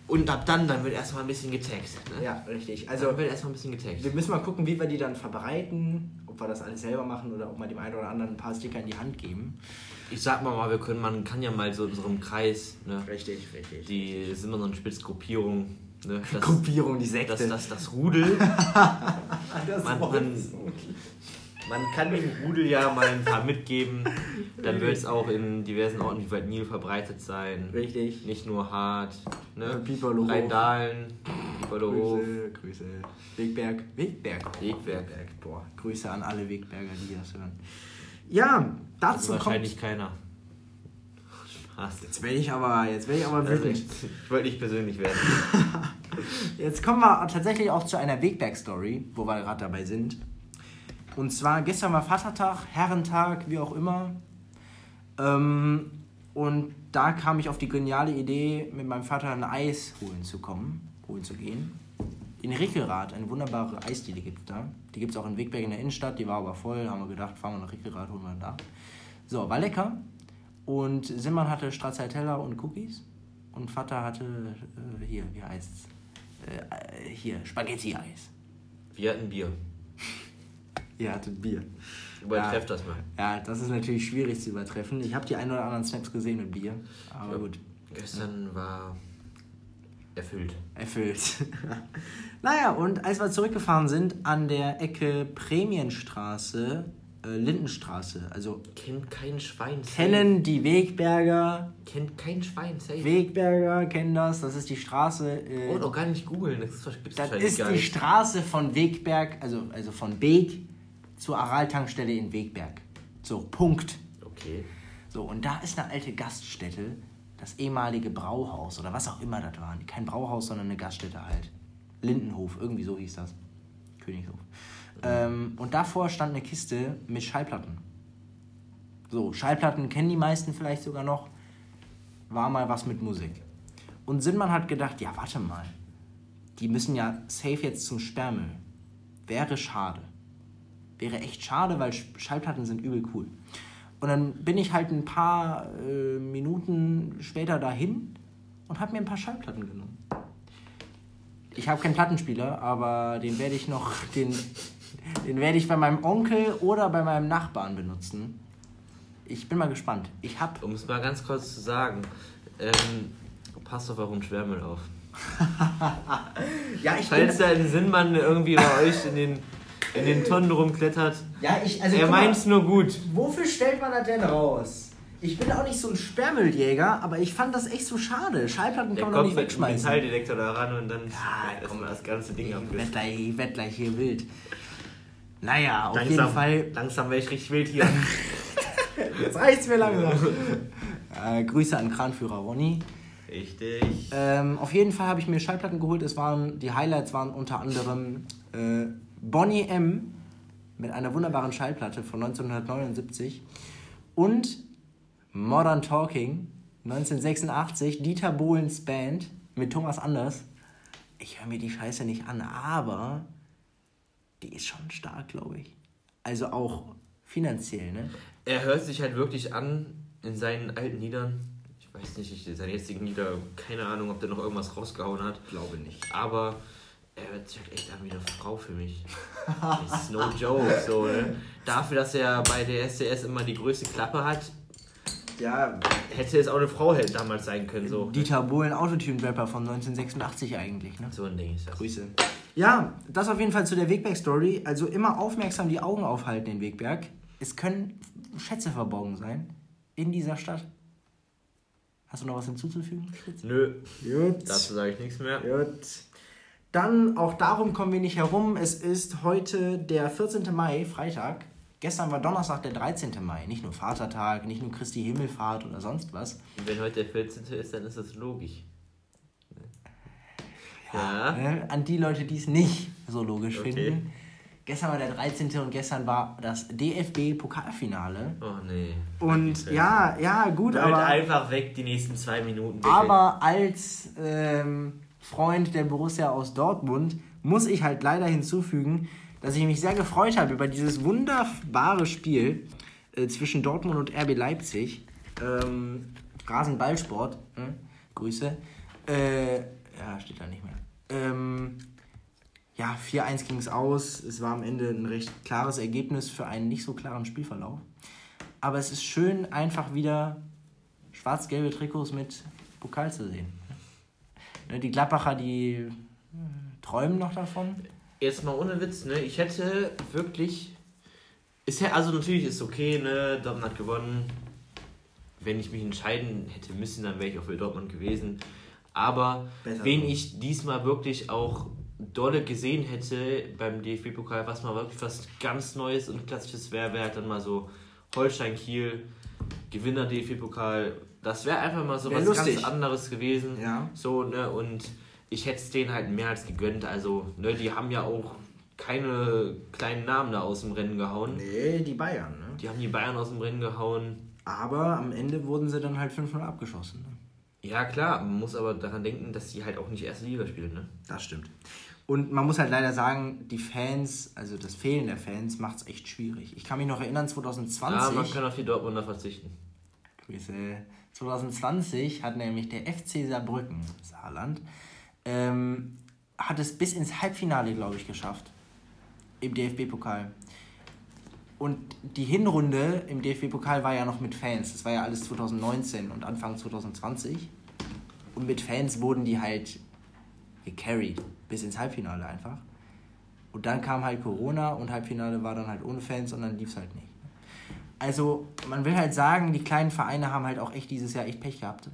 Und ab dann, dann wird erstmal ein bisschen getaggt. Ne? ja, richtig. Also Also wird erstmal ein bisschen getaggt. wir müssen mal gucken, wie wir die dann verbreiten, ob wir das alles selber machen oder ob wir dem einen oder anderen ein paar Sticker in die Hand geben. Ich sag mal, mal, wir können, man kann ja mal so in unserem Kreis, ne, Richtig, richtig. die Simmer und Spitzgruppierung, ne, das, Gruppierung, die Sekte. das, das, das Rudel. man- man- Man kann dem Rudel ja mal ein paar mitgeben. Dann wird es auch in diversen Orten wie Wald Nil verbreitet sein. Richtig. Nicht nur hart. Ne? Piperlohof. Rheindahlen, Piperlohof, Grüße, Grüße. Wegberg. Wegberg. Wegberg. Boah, Grüße an alle Wegberger, die das hören. Ja, dazu Also kommt. wahrscheinlich keiner. Spaß. Jetzt werde ich aber, jetzt werde ich aber Also wütend. ich, ich wollte nicht persönlich werden. Jetzt kommen wir tatsächlich auch zu einer Wegberg-Story, wo wir gerade dabei sind. Und zwar gestern war Vatertag, Herrentag, wie auch immer. Ähm, und da kam ich auf die geniale Idee, mit meinem Vater ein Eis holen zu kommen, holen zu gehen. In Rickelrath, eine wunderbare Eisdiele gibt es da. Die gibt es auch in Wegberg in der Innenstadt, die war aber voll. Haben wir gedacht, fahren wir nach Rickelrath, holen wir da. So, war lecker. Und Simon hatte Stracciatella und Cookies. Und Vater hatte, äh, hier, wie heißt's? Äh, hier, Spaghetti-Eis. Wir hatten Bier. Ihr hattet Bier. Übertrefft das mal. Ja, das ist natürlich schwierig zu übertreffen. Ich habe die ein oder anderen Snaps gesehen mit Bier. Aber Ja. gut. Gestern war Erfüllt. Erfüllt. naja, und als wir zurückgefahren sind an der Ecke Prämienstraße, äh, Lindenstraße, also Kennt kein Schwein. kennen die Wegberger, Kennt kein Schwein. Safe. Wegberger kennen das, das ist die Straße. Äh, Und auch gar nicht googeln. Das gibt es das ist die. Straße von Wegberg, also, also von Beek zur Araltankstelle in Wegberg. So, Punkt. Okay. So, und da ist eine alte Gaststätte, das ehemalige Brauhaus oder was auch immer das war. Kein Brauhaus, sondern eine Gaststätte halt. Lindenhof, irgendwie so hieß das. Königshof. Ähm, und davor stand eine Kiste mit Schallplatten. So, Schallplatten kennen die meisten vielleicht sogar noch. War mal was mit Musik. Und Sinnmann hat gedacht, ja, warte mal. Die müssen ja safe jetzt zum Sperrmüll. Wäre schade. Wäre echt schade, weil Sch- Schallplatten sind übel cool. Und dann bin ich halt ein paar äh, Minuten später dahin und habe mir ein paar Schallplatten genommen. Ich habe keinen Plattenspieler, aber den werde ich noch, den, den werde ich bei meinem Onkel oder bei meinem Nachbarn benutzen. Ich bin mal gespannt. Ich habe Um es mal ganz kurz zu sagen, ähm, passt auf euren Schwärmel auf. ja, ich Falls da ein Sinnmann irgendwie bei euch in den, in den Tonnen rumklettert, ja, ich also er meint's nur gut. Wofür stellt man das denn raus? Ich bin auch nicht so ein Sperrmülljäger, aber ich fand das echt so schade. Schallplatten Der kann man doch kommt nicht wegschmeißen. Metalldetektor da ran und dann Ja, mal das ganze Ding Ich werd gleich, ich werd gleich hier wild. Naja, auf Langsam, jeden Fall. langsam wäre ich richtig wild hier. Jetzt reicht's mir langsam. äh, Grüße an Kranführer Ronny. Richtig. Ähm, auf jeden Fall habe ich mir Schallplatten geholt. Es waren, die Highlights waren unter anderem äh, Bonnie M. mit einer wunderbaren Schallplatte von 1979 und Modern Talking 1986, Dieter Bohlens Band mit Thomas Anders. Ich höre mir die Scheiße nicht an, aber die ist schon stark, glaube ich. Also auch finanziell, ne? Er hört sich halt wirklich an in seinen alten Liedern. Ich weiß nicht, ich, seine jetzigen Lieder, keine Ahnung, ob der noch irgendwas rausgehauen hat. Glaube nicht. Aber er hört sich halt echt an wie eine Frau für mich. Das ist no joke, so, ne? Dafür, dass er bei der SDS immer die größte Klappe hat, Ja, hätte es auch eine Frau halt damals sein können, so. Dieter Bohlen, Autotune-Rapper von 1986 eigentlich, ne? So ein Ding ist das. Grüße. Ja, das auf jeden Fall zu der Wegberg-Story. Also immer aufmerksam die Augen aufhalten in Wegberg. Es können Schätze verborgen sein in dieser Stadt. Hast du noch was hinzuzufügen? Nö, Gut. dazu sage ich nichts mehr. Gut. Dann, auch darum kommen wir nicht herum. Es ist heute der 14. Mai, Freitag. Gestern war Donnerstag, der 13. Mai. Nicht nur Vatertag, nicht nur Christi Himmelfahrt oder sonst was. Und wenn heute der 14. ist, dann ist das logisch. Ja. Ne? An die Leute, die es nicht so logisch Okay. finden. Gestern war der 13. und gestern war das DFB-Pokalfinale. Oh nee. Und ja, ja, gut, Hört aber, einfach weg die nächsten zwei Minuten. bitte. aber als ähm, Freund der Borussia aus Dortmund muss ich halt leider hinzufügen, dass ich mich sehr gefreut habe über dieses wunderbare Spiel äh, zwischen Dortmund und RB Leipzig. Ähm, Rasenballsport, ne? Grüße. Äh, ja, steht da nicht mehr. Ähm, ja, 4-1 ging es aus. Es war am Ende ein recht klares Ergebnis für einen nicht so klaren Spielverlauf. Aber es ist schön, einfach wieder schwarz-gelbe Trikots mit Pokal zu sehen. Ne, Die Gladbacher, die äh, träumen noch davon. Jetzt mal ohne Witz, ne? Ich hätte wirklich. Ist ja, also natürlich ist okay, ne? Dortmund hat gewonnen. Wenn ich mich entscheiden hätte müssen, dann wäre ich auch für Dortmund gewesen. Aber Besser wen so. ich diesmal wirklich auch dolle gesehen hätte beim DFB-Pokal, was mal wirklich was ganz Neues und klassisches wäre, wäre halt dann mal so Holstein-Kiel, Gewinner DFB-Pokal. Das wäre einfach mal so Wär was lustig. ganz anderes gewesen. Ja. So, ne, und ich hätte es denen halt mehr als gegönnt. Also, ne, die haben ja auch keine kleinen Namen da aus dem Rennen gehauen. Nee, die Bayern. Ne? Die haben die Bayern aus dem Rennen gehauen. Aber am Ende wurden sie dann halt 5-0 abgeschossen. Ne? Ja, klar, man muss aber daran denken, dass die halt auch nicht erste Liga spielen, ne? Das stimmt. Und man muss halt leider sagen, die Fans, also das Fehlen der Fans, macht es echt schwierig. Ich kann mich noch erinnern, 2020. Ja, man kann auf die Dortmunder verzichten. Grüße. 2020 hat nämlich der FC Saarbrücken, Saarland, ähm, hat es bis ins Halbfinale, glaube ich, geschafft. Im DFB-Pokal. Und die Hinrunde im DFB-Pokal war ja noch mit Fans. Das war ja alles 2019 und Anfang 2020. Und mit Fans wurden die halt gecarried bis ins Halbfinale einfach. Und dann kam halt Corona und Halbfinale war dann halt ohne Fans und dann lief es halt nicht. Also man will halt sagen, die kleinen Vereine haben halt auch echt dieses Jahr echt Pech gehabt.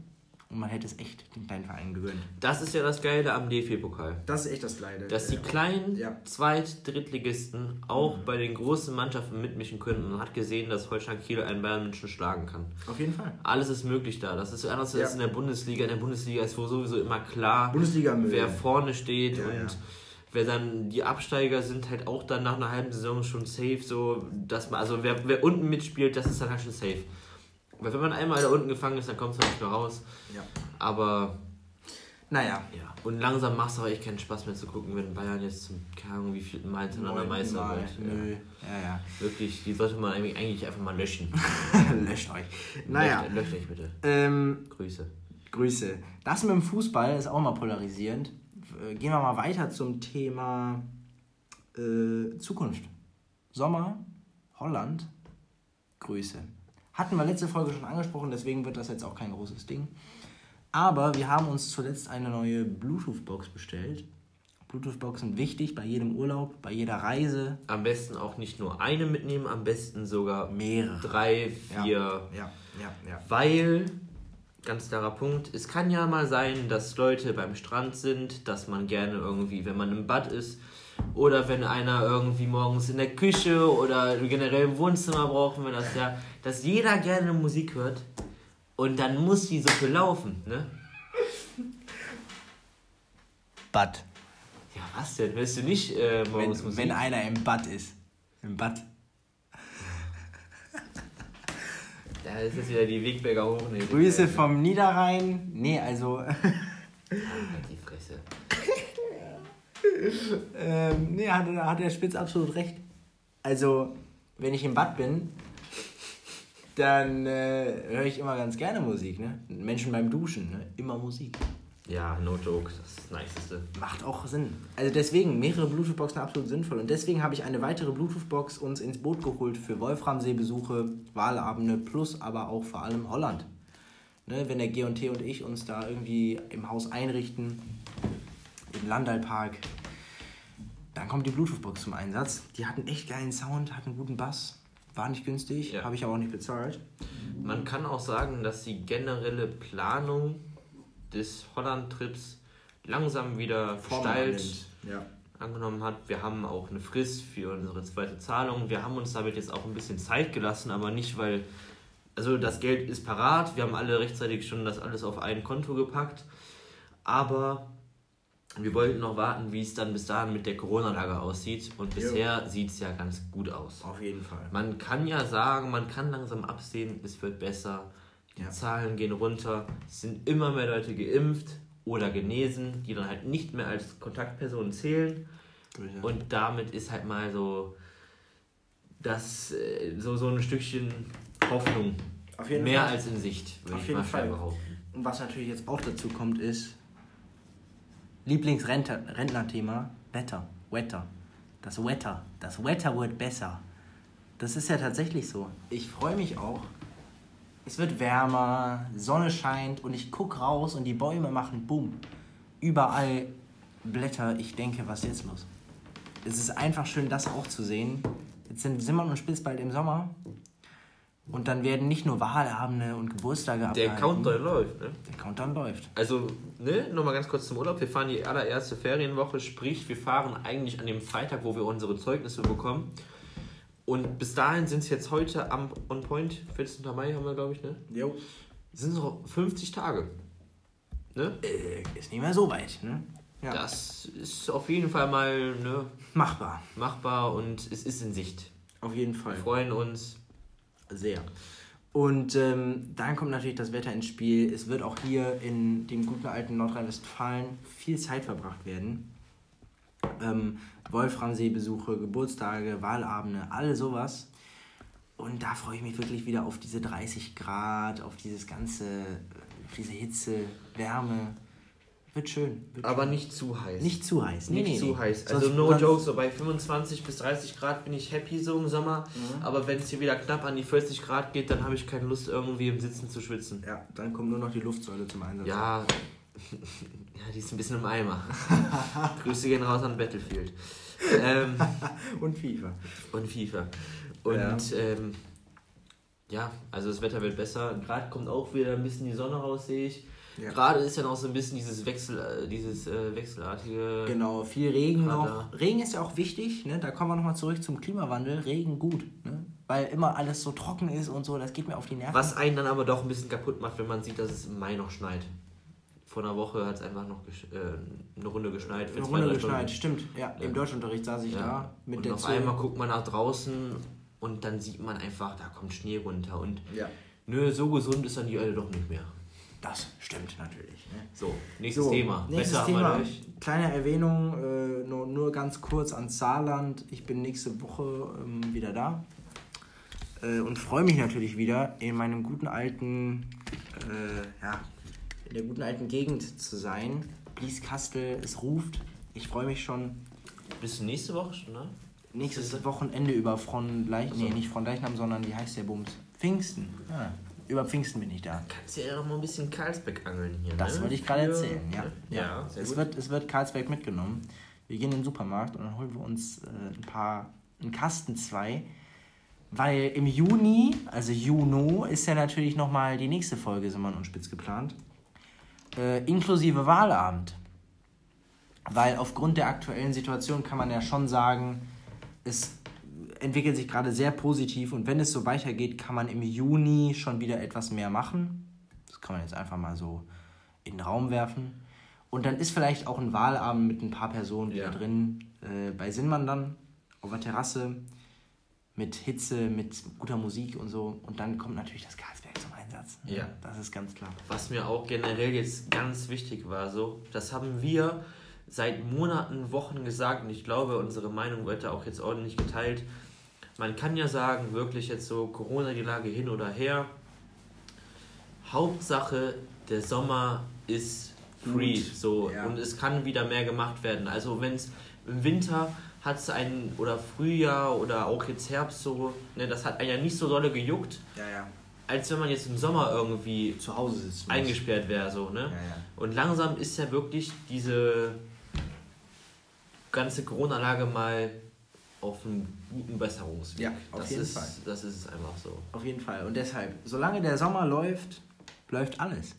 Und man hätte es echt den kleinen Vereinen gewöhnt. Das ist ja das Geile am DFB-Pokal. Das ist echt das Geile. Dass die kleinen Ja. Zweit-, Drittligisten auch Mhm. bei den großen Mannschaften mitmischen können. Man hat gesehen, dass Holstein Kiel einen Bayern München schlagen kann. Auf jeden Fall. Alles ist möglich da. Das ist anders Ja. als in der Bundesliga. In der Bundesliga ist wohl sowieso immer klar, wer vorne steht Ja, und ja. wer dann die Absteiger sind halt auch dann nach einer halben Saison schon safe, so dass man also wer, wer unten mitspielt, das ist dann halt schon safe. Weil wenn man einmal da unten gefangen ist, dann kommt es halt nicht mehr raus. Ja. Aber Naja. ja, und langsam macht es aber echt keinen Spaß mehr zu gucken, wenn Bayern jetzt zum keine Ahnung wie viel Mal hintereinander Meister wird. Nö. Ja. Ja, Wirklich, die sollte man eigentlich eigentlich einfach mal löschen. Löscht euch. Naja. Löscht, löscht euch bitte. Ähm, Grüße. Grüße. Das mit dem Fußball ist auch mal polarisierend. Äh, Gehen wir mal weiter zum Thema äh, Zukunft. Sommer, Holland, Grüße. Hatten wir letzte Folge schon angesprochen, deswegen wird das jetzt auch kein großes Ding. Aber wir haben uns zuletzt eine neue Bluetooth-Box bestellt. Bluetooth-Boxen wichtig bei jedem Urlaub, bei jeder Reise. Am besten auch nicht nur eine mitnehmen, am besten sogar Mehrere. drei, vier. Ja, ja, ja. Weil, ganz klarer Punkt, es kann ja mal sein, dass Leute beim Strand sind, dass man gerne irgendwie, wenn man im Bad ist, oder wenn einer irgendwie morgens in der Küche oder generell im Wohnzimmer brauchen wir das ja, dass jeder gerne Musik hört und dann muss die Suppe laufen, ne? Bad. Ja, was denn? Willst du nicht äh, morgens Wenn, Musik? wenn einer im Bad ist. Im Bad. da ist jetzt wieder die Wegberger hoch. Nee, Grüße vom Niederrhein. Nee, also. Halt die Fresse. Ähm, nee, hat, hat der Spitz absolut recht. Also, wenn ich im Bad bin, dann äh, höre ich immer ganz gerne Musik. Ne? Menschen beim Duschen, ne? immer Musik. Ja, no joke, das ist das Niceste. Macht auch Sinn. Also deswegen, mehrere Bluetooth-Boxen absolut sinnvoll. Und deswegen habe ich eine weitere Bluetooth-Box uns ins Boot geholt für Wolframsee-Besuche, Wahlabende plus aber auch vor allem Holland. Ne, wenn der G&T und ich uns da irgendwie im Haus einrichten, im Landalpark, dann kommt die Bluetooth-Box zum Einsatz. Die hat einen echt geilen Sound, hat einen guten Bass. War nicht günstig, Ja. habe ich aber auch nicht bezahlt. Man kann auch sagen, dass die generelle Planung des Holland-Trips langsam wieder Gestalt Ja. angenommen hat. Wir haben auch eine Frist für unsere zweite Zahlung. Wir haben uns damit jetzt auch ein bisschen Zeit gelassen, aber nicht, weil. Also das Geld ist parat, wir haben alle rechtzeitig schon das alles auf ein Konto gepackt. Aber wir wollten noch warten, wie es dann bis dahin mit der Corona-Lage aussieht. Und bisher sieht es ja ganz gut aus. Auf jeden Fall. Man kann ja sagen, man kann langsam absehen, es wird besser. Die Ja. Zahlen gehen runter. Es sind immer mehr Leute geimpft oder genesen, die dann halt nicht mehr als Kontaktpersonen zählen. Grüße. Und damit ist halt mal so das äh, so, so ein Stückchen Hoffnung. Auf jeden mehr Fall. als in Sicht, würde Auf ich jeden mal Fall. behaupten. Und was natürlich jetzt auch dazu kommt, ist Lieblingsrentner-Thema, Wetter, Wetter. Das Wetter, das Wetter wird besser. Das ist ja tatsächlich so. Ich freue mich auch. Es wird wärmer, Sonne scheint und ich gucke raus und die Bäume machen Bumm. Überall Blätter. Ich denke, was ist jetzt los? Es ist einfach schön, das auch zu sehen. Jetzt sind Simmern und Spitz bald im Sommer. Und dann werden nicht nur Wahlabende und Geburtstage Der abgehalten. Countdown läuft, ne? Der Countdown läuft. Also, ne, nochmal ganz kurz zum Urlaub. Wir fahren die allererste Ferienwoche, sprich, wir fahren eigentlich an dem Freitag, wo wir unsere Zeugnisse bekommen. Und bis dahin sind es jetzt heute am On Point, 14. Mai haben wir, glaube ich, ne? Jo. Sind es noch 50 Tage. Ne? Äh, ist nicht mehr so weit, ne? Ja. Das ist auf jeden Fall mal ne, Machbar. machbar und es ist in Sicht. Auf jeden Fall. Wir freuen uns. Sehr. Und ähm, dann kommt natürlich das Wetter ins Spiel. Es wird auch hier in dem guten alten Nordrhein-Westfalen viel Zeit verbracht werden. Ähm, Wolframsee-Besuche, Geburtstage, Wahlabende, all sowas. Und da freue ich mich wirklich wieder auf diese 30 Grad, auf dieses ganze, auf diese Hitze, Wärme. Wird schön. Wird Aber schön. nicht zu heiß. nicht zu heiß. Nee, nicht nee, zu nee. heiß. Sonst- Also no sonst- joke, so bei 25 bis 30 Grad bin ich happy so im Sommer. Mhm. Aber wenn es hier wieder knapp an die 40 Grad geht, dann habe ich keine Lust irgendwie im Sitzen zu schwitzen. Ja, dann kommt nur noch die Luftsäule zum Einsatz. Ja, ja, die ist ein bisschen im Eimer. Grüße gehen raus an Battlefield. Ähm, und FIFA. Und FIFA. Und ja. Ähm, ja, also das Wetter wird besser. Gerade kommt auch wieder ein bisschen die Sonne raus, sehe ich. Ja. Gerade ist ja noch so ein bisschen dieses Wechsel, äh, dieses äh, wechselartige. Genau, viel Regen noch. Regen ist ja auch wichtig, ne? Da kommen wir nochmal zurück zum Klimawandel. Regen gut, ne? Weil immer alles so trocken ist und so, das geht mir auf die Nerven. Was einen dann aber doch ein bisschen kaputt macht, wenn man sieht, dass es im Mai noch schneit. Vor einer Woche hat es einfach noch äh, eine Runde geschneit. Eine Runde geschneit, stimmt. Ja, im Deutschunterricht saß ich ja. da mit und der auf einmal guckt man nach draußen und dann sieht man einfach, da kommt Schnee runter. Und ja. nö, so gesund ist dann die Erde doch nicht mehr. Das stimmt natürlich. Ne? So, nächstes so, Thema. Nächstes Besser Thema. Kleine Erwähnung, äh, nur, nur ganz kurz an Saarland. Ich bin nächste Woche ähm, wieder da äh, und freue mich natürlich wieder in meinem guten alten, äh, ja, in der guten alten Gegend zu sein. Blieskastel, es ruft. Ich freue mich schon. Bist du nächste Woche schon, ne? Nächstes Wochenende über Fronleichnam, nee, nicht Fronleichnam, sondern wie heißt der Bums? Pfingsten. Ja. Über Pfingsten bin ich da. Kannst du ja noch mal ein bisschen Karlsberg angeln hier. Das ne? wollte ich gerade erzählen, ja. Ja, ja es, gut. wird, es wird Karlsberg mitgenommen. Wir gehen in den Supermarkt und dann holen wir uns äh, ein paar, einen Kasten zwei. Weil im Juni, also Juno, ist ja natürlich nochmal die nächste Folge Simon und Spitz geplant. Äh, inklusive Wahlabend. Weil aufgrund der aktuellen Situation kann man ja schon sagen, es entwickelt sich gerade sehr positiv und wenn es so weitergeht, kann man im Juni schon wieder etwas mehr machen. Das kann man jetzt einfach mal so in den Raum werfen. Und dann ist vielleicht auch ein Wahlabend mit ein paar Personen wieder ja. drin. Äh, bei Sinnmann dann auf der Terrasse mit Hitze, mit guter Musik und so. Und dann kommt natürlich das Karlsberg zum Einsatz. Ja. Das ist ganz klar. Was mir auch generell jetzt ganz wichtig war, so, das haben wir seit Monaten, Wochen gesagt und ich glaube, unsere Meinung wird da auch jetzt ordentlich geteilt man kann ja sagen, wirklich jetzt so Corona, die Lage hin oder her. Hauptsache, der Sommer ist free. Gut. So, ja. Und es kann wieder mehr gemacht werden. Also wenn es im Winter hat es einen, oder Frühjahr oder auch jetzt Herbst so, ne, das hat einen ja nicht so dolle gejuckt. Ja, ja. Als wenn man jetzt im Sommer irgendwie zu Hause sitzt. Eingesperrt wäre, so, ne? Und langsam ist ja wirklich diese ganze Corona-Lage mal auf einem guten Besserungsweg. Ja, auf das jeden ist, Fall. Das ist es einfach so. Auf jeden Fall. Und deshalb, solange der Sommer läuft, läuft alles.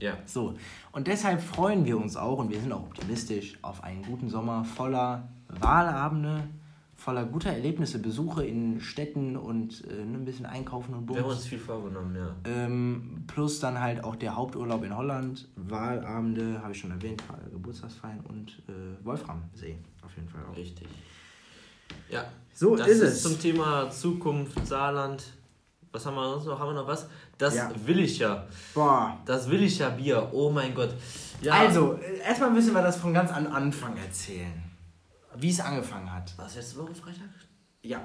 Ja. So. Und deshalb freuen wir uns auch und wir sind auch optimistisch auf einen guten Sommer voller Wahlabende, voller guter Erlebnisse, Besuche in Städten und äh, ein bisschen Einkaufen und Bums. Wir haben uns viel vorgenommen, ja. Ähm, plus dann halt auch der Haupturlaub in Holland, Wahlabende, habe ich schon erwähnt, Geburtstagsfeiern und äh, Wolframsee auf jeden Fall auch. Richtig. Ja, so das ist es. Zum Thema Zukunft, Saarland. Was haben wir sonst noch? Haben wir noch was? Das ja. will ich ja. Boah. Das will ich ja Bier. Oh mein Gott. Ja. Also, erstmal müssen wir das von ganz an Anfang erzählen. Wie es angefangen hat. Was letzte Woche Freitag? Ja.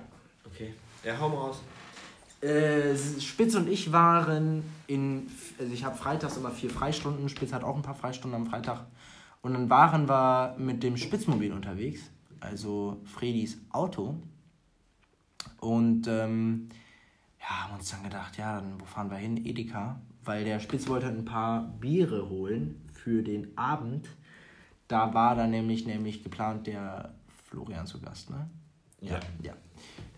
Okay. Ja, hau mal raus. Äh, Spitz und ich waren in. Also ich habe freitags immer vier Freistunden. Spitz hat auch ein paar Freistunden am Freitag. Und dann waren wir mit dem Spitzmobil unterwegs also Fredis Auto. Und ähm, ja, haben uns dann gedacht, ja, dann wo fahren wir hin? Edeka, weil der Spitz wollte ein paar Biere holen für den Abend. Da war dann nämlich, nämlich geplant der Florian zu Gast, ne? Ja. ja.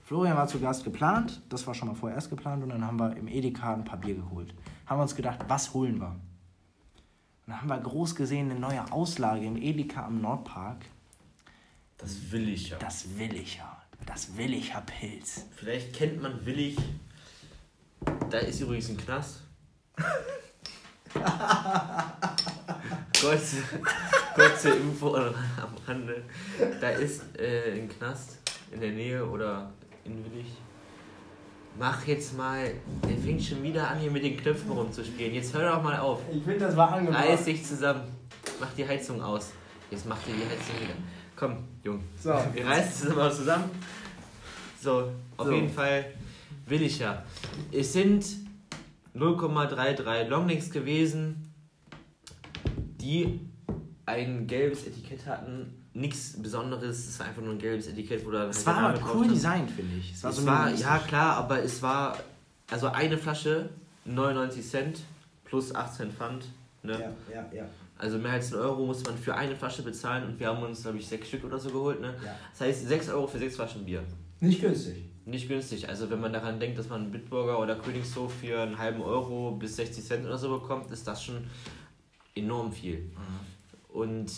Florian war zu Gast geplant, das war schon mal vorerst geplant und dann haben wir im Edeka ein paar Bier geholt. Haben wir uns gedacht, was holen wir? Und dann haben wir groß gesehen eine neue Auslage im Edeka am Nordpark das Williger. Das Williger. Das Williger Pilz. Vielleicht kennt man Willig. Da ist übrigens ein Knast. kurze, kurze Info am Rande. Da ist äh, ein Knast in der Nähe oder in Willig. Mach jetzt mal. Der fängt schon wieder an, hier mit den Knöpfen rumzuspielen. Jetzt hör doch mal auf. Ich finde, das war angebracht. Reiß dich zusammen. Mach die Heizung aus. Jetzt macht ihr die Heizung wieder. Komm, Jung. So. Wir reißen es mal zusammen. So, auf so. jeden Fall will ich ja. Es sind 0,33 Longlinks gewesen, die ein gelbes Etikett hatten. Nichts Besonderes, es war einfach nur ein gelbes Etikett, wo da. Es war aber cool designt, finde ich. Es war, so war ja klar, aber es war also eine Flasche 99 Cent plus 18 Pfand Ne? Ja, ja, ja. Also mehr als einen Euro muss man für eine Flasche bezahlen und wir haben uns, glaube ich, sechs Stück oder so geholt. Ne? Ja. Das heißt, sechs Euro für sechs Flaschen Bier. Nicht günstig. Nicht günstig. Also wenn man daran denkt, dass man einen Bitburger oder Königshof für einen halben Euro bis 60 Cent oder so bekommt, ist das schon enorm viel. Und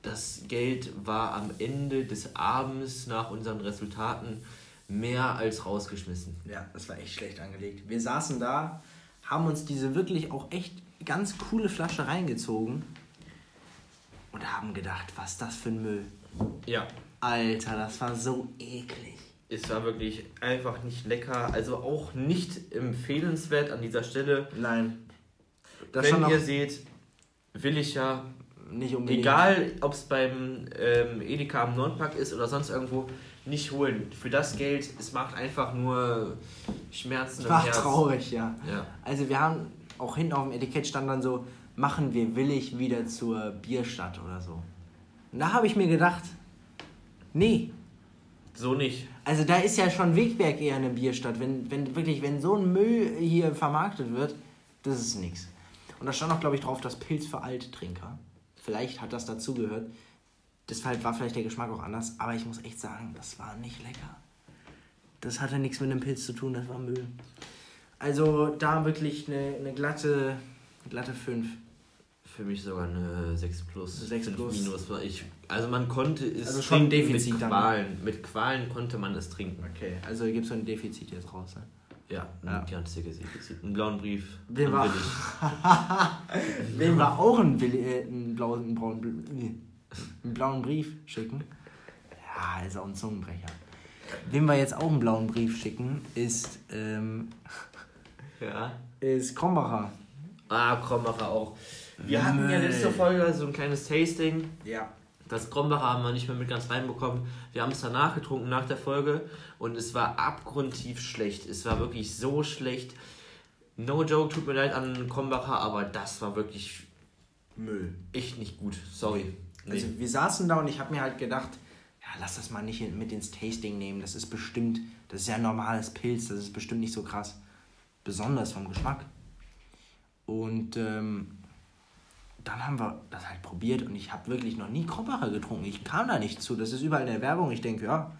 das Geld war am Ende des Abends nach unseren Resultaten mehr als rausgeschmissen. Ja, das war echt schlecht angelegt. Wir saßen da, haben uns diese wirklich auch echt ganz coole Flasche reingezogen und haben gedacht, was das für ein Müll. Ja. Alter, das war so eklig. Es war wirklich einfach nicht lecker, also auch nicht empfehlenswert an dieser Stelle. Nein. Das Wenn ihr seht, will ich ja, nicht unbedingt. egal ob es beim ähm, Edeka am Nordpark ist oder sonst irgendwo, nicht holen. Für das Geld, es macht einfach nur Schmerzen war Herz. traurig, ja. Ja. Also wir haben auch hinten auf dem Etikett stand dann so, machen wir willig wieder zur Bierstadt oder so. Und da habe ich mir gedacht, nee. So nicht. Also da ist ja schon Wegberg eher eine Bierstadt. Wenn, wenn wirklich, wenn so ein Müll hier vermarktet wird, das ist nix. Und da stand auch, glaube ich, drauf, das Pilz für Alttrinker. Vielleicht hat das dazugehört. Deshalb war vielleicht der Geschmack auch anders. Aber ich muss echt sagen, das war nicht lecker. Das hatte nichts mit einem Pilz zu tun, das war Müll. Also da wirklich eine, eine glatte, glatte 5. Für mich sogar eine 6 plus. 6 5 plus. Minus. Ich, also man konnte es Also schon trinken Defizit mit dann. Qualen. Mit Qualen konnte man es trinken. Okay, also gibt es so ein Defizit jetzt raus. Ne? Ja, Ja. ein ganz dickes Defizit. Einen blauen Brief. Wem war- Willi. Wem wir auch einen, Will- äh, einen, blauen, einen, braunen, einen blauen Brief schicken. Ja, ist auch ein Zungenbrecher. Wem wir jetzt auch einen blauen Brief schicken, ist, ähm, Ja. ist Krombacher. Ah, Krombacher auch. Wir hatten ja letzte Folge so ein kleines Tasting. Ja. Das Krombacher haben wir nicht mehr mit ganz reinbekommen. Wir haben es danach getrunken, nach der Folge. Und es war abgrundtief schlecht. Es war wirklich so schlecht. No joke, tut mir leid an Krombacher, aber das war wirklich Müll. echt nicht gut. Sorry. Nee. Also wir saßen da und ich habe mir halt gedacht, ja, lass das mal nicht mit ins Tasting nehmen. Das ist bestimmt, das ist ja ein normales Pilz, das ist bestimmt nicht so krass. Besonders vom Geschmack. Und ähm, dann haben wir das halt probiert und ich habe wirklich noch nie Krombacher getrunken. Ich kam da nicht zu. Das ist überall in der Werbung. Ich denke, ja,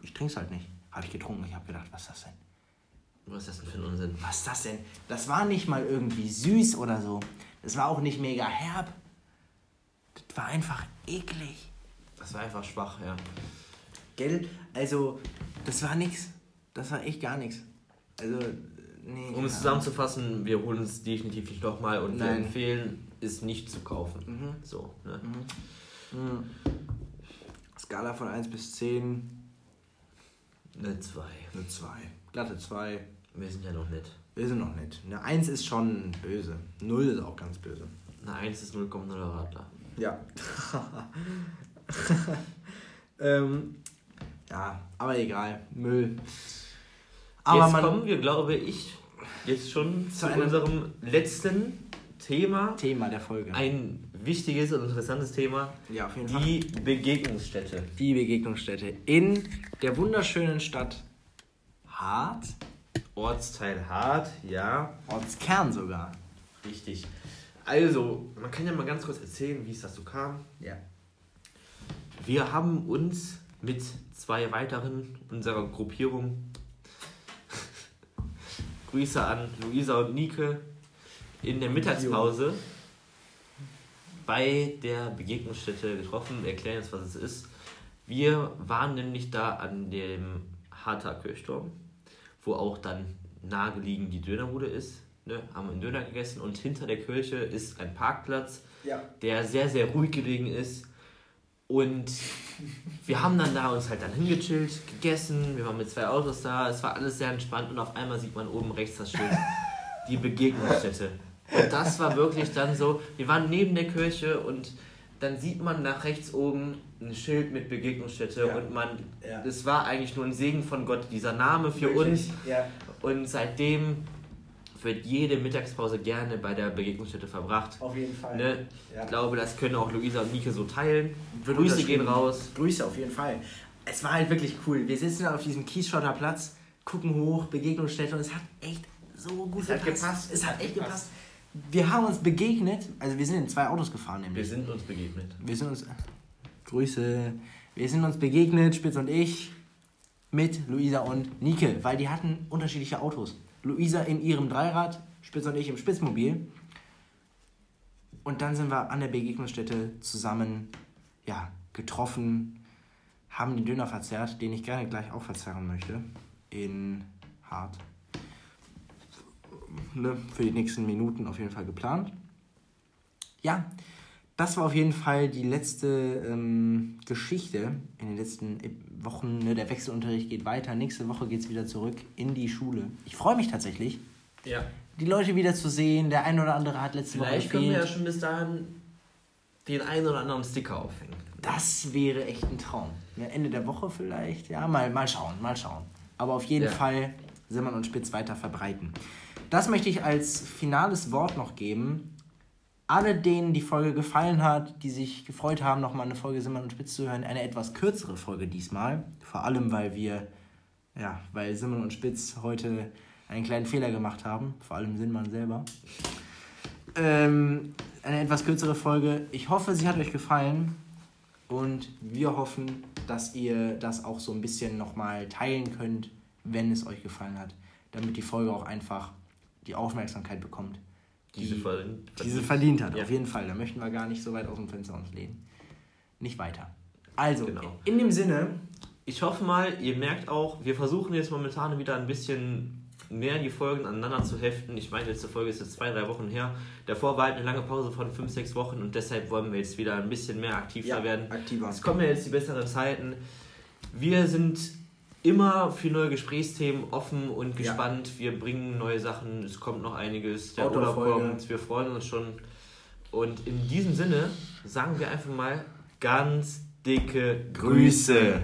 ich trinke es halt nicht. Habe ich getrunken. Ich habe gedacht, was ist das denn? Was ist das denn für ein Unsinn? Was ist das denn? Das war nicht mal irgendwie süß oder so. Das war auch nicht mega herb. Das war einfach eklig. Das war einfach schwach, ja. Gell? Also, das war nix. Das war echt gar nichts. Also, nee. Um es zusammenzufassen, wir holen es definitiv nicht nochmal und wir Nein. empfehlen, es nicht zu kaufen. Mhm. So, ne? Mhm. Skala von 1 bis 10, Eine 2. eine 2. Glatte 2. Wir sind ja noch nett. Wir sind noch nett. Eine 1 ist schon böse. 0 ist auch ganz böse. Eine 1 ist 0,0 Radler. Ja. ähm, ja, aber egal. Müll. Aber jetzt kommen wir, glaube ich, jetzt schon zu, unserem letzten Thema. Thema der Folge. Ein wichtiges und interessantes Thema. ja, auf jeden Fall. Die Begegnungsstätte. Die Begegnungsstätte in der wunderschönen Stadt Hart. Ortsteil Hart, ja, Ortskern sogar. richtig. Also, man kann ja mal ganz kurz erzählen, wie es dazu kam. Ja. Wir haben uns mit zwei weiteren unserer Gruppierung, Grüße an Luisa und Nike, in der Mittagspause bei der Begegnungsstätte getroffen. Wir erklären jetzt, was es ist. Wir waren nämlich da an dem Harter Kirchturm, wo auch dann nahegelegen die Dönerbude ist. Ne, haben einen Döner gegessen und hinter der Kirche ist ein Parkplatz, Ja. der sehr, sehr ruhig gelegen ist. Und wir haben dann da uns halt dann hingechillt, gegessen, wir waren mit zwei Autos da, es war alles sehr entspannt und auf einmal sieht man oben rechts das Schild, die Begegnungsstätte. Und das war wirklich dann so, wir waren neben der Kirche und dann sieht man nach rechts oben ein Schild mit Begegnungsstätte Ja. und man, Ja. das war eigentlich nur ein Segen von Gott, dieser Name für uns. Ja. Und seitdem wird jede Mittagspause gerne bei der Begegnungsstätte verbracht. Auf jeden Fall. Ne? Ja. Ich glaube, das können auch Luisa und Nike so teilen. Wird Grüße gehen raus. Grüße auf jeden Fall. Es war halt wirklich cool. Wir sitzen da auf diesem Kiesschotter Platz, gucken hoch, Begegnungsstätte und es hat echt so gut Es hat gepasst. Es hat echt gepasst. wir haben uns begegnet, also wir sind in zwei Autos gefahren nämlich. Wir sind uns begegnet. Wir sind uns. Grüße. Wir sind uns begegnet, Spitz und ich, mit Luisa und Nike, weil die hatten unterschiedliche Autos. Luisa in ihrem Dreirad, Spitz und ich im Spitzmobil. Und dann sind wir an der Begegnungsstätte zusammen ja, getroffen, haben den Döner verzehrt, den ich gerne gleich auch verzehren möchte. In Hart. Ne, für die nächsten Minuten auf jeden Fall geplant. Ja, das war auf jeden Fall die letzte ähm, Geschichte in den letzten Wochen. Ne? Der Wechselunterricht geht weiter. Nächste Woche geht es wieder zurück in die Schule. Ich freue mich tatsächlich, Ja. die Leute wieder zu sehen. Der eine oder andere hat letzte Vielleicht Woche können wir ja schon bis dahin den einen oder anderen Sticker aufhängen. Das wäre echt ein Traum. Ne? Ende der Woche vielleicht. Ja, mal, mal schauen, mal schauen. Aber auf jeden Ja. Fall Simmern und Spitz weiter verbreiten. Das möchte ich als finales Wort noch geben. Alle, denen die Folge gefallen hat, die sich gefreut haben, nochmal eine Folge Simmern und Spitz zu hören, eine etwas kürzere Folge diesmal. Vor allem, weil wir, ja, weil Simmern und Spitz heute einen kleinen Fehler gemacht haben. Vor allem Simmern selber. Ähm, eine etwas kürzere Folge. Ich hoffe, sie hat euch gefallen. Und wir hoffen, dass ihr das auch so ein bisschen nochmal teilen könnt, wenn es euch gefallen hat. Damit die Folge auch einfach die Aufmerksamkeit bekommt, die Diese verdient. diese verdient hat. Ja. Auf jeden Fall. Da möchten wir gar nicht so weit aus dem Fenster uns lehnen. Nicht weiter. Also, Genau. in dem Sinne, Ich hoffe mal, ihr merkt auch, wir versuchen jetzt momentan wieder ein bisschen mehr die Folgen aneinander zu heften. Ich meine, die letzte Folge ist jetzt zwei, drei Wochen her. Davor war halt eine lange Pause von fünf, sechs Wochen und deshalb wollen wir jetzt wieder ein bisschen mehr aktiver werden. aktiver. Es kommen ja jetzt die besseren Zeiten. Wir sind immer für neue Gesprächsthemen offen und Ja. gespannt. Wir bringen neue Sachen, es kommt noch einiges. Der Urlaub kommt, wir freuen uns schon. Und in diesem Sinne sagen wir einfach mal ganz dicke Grüße.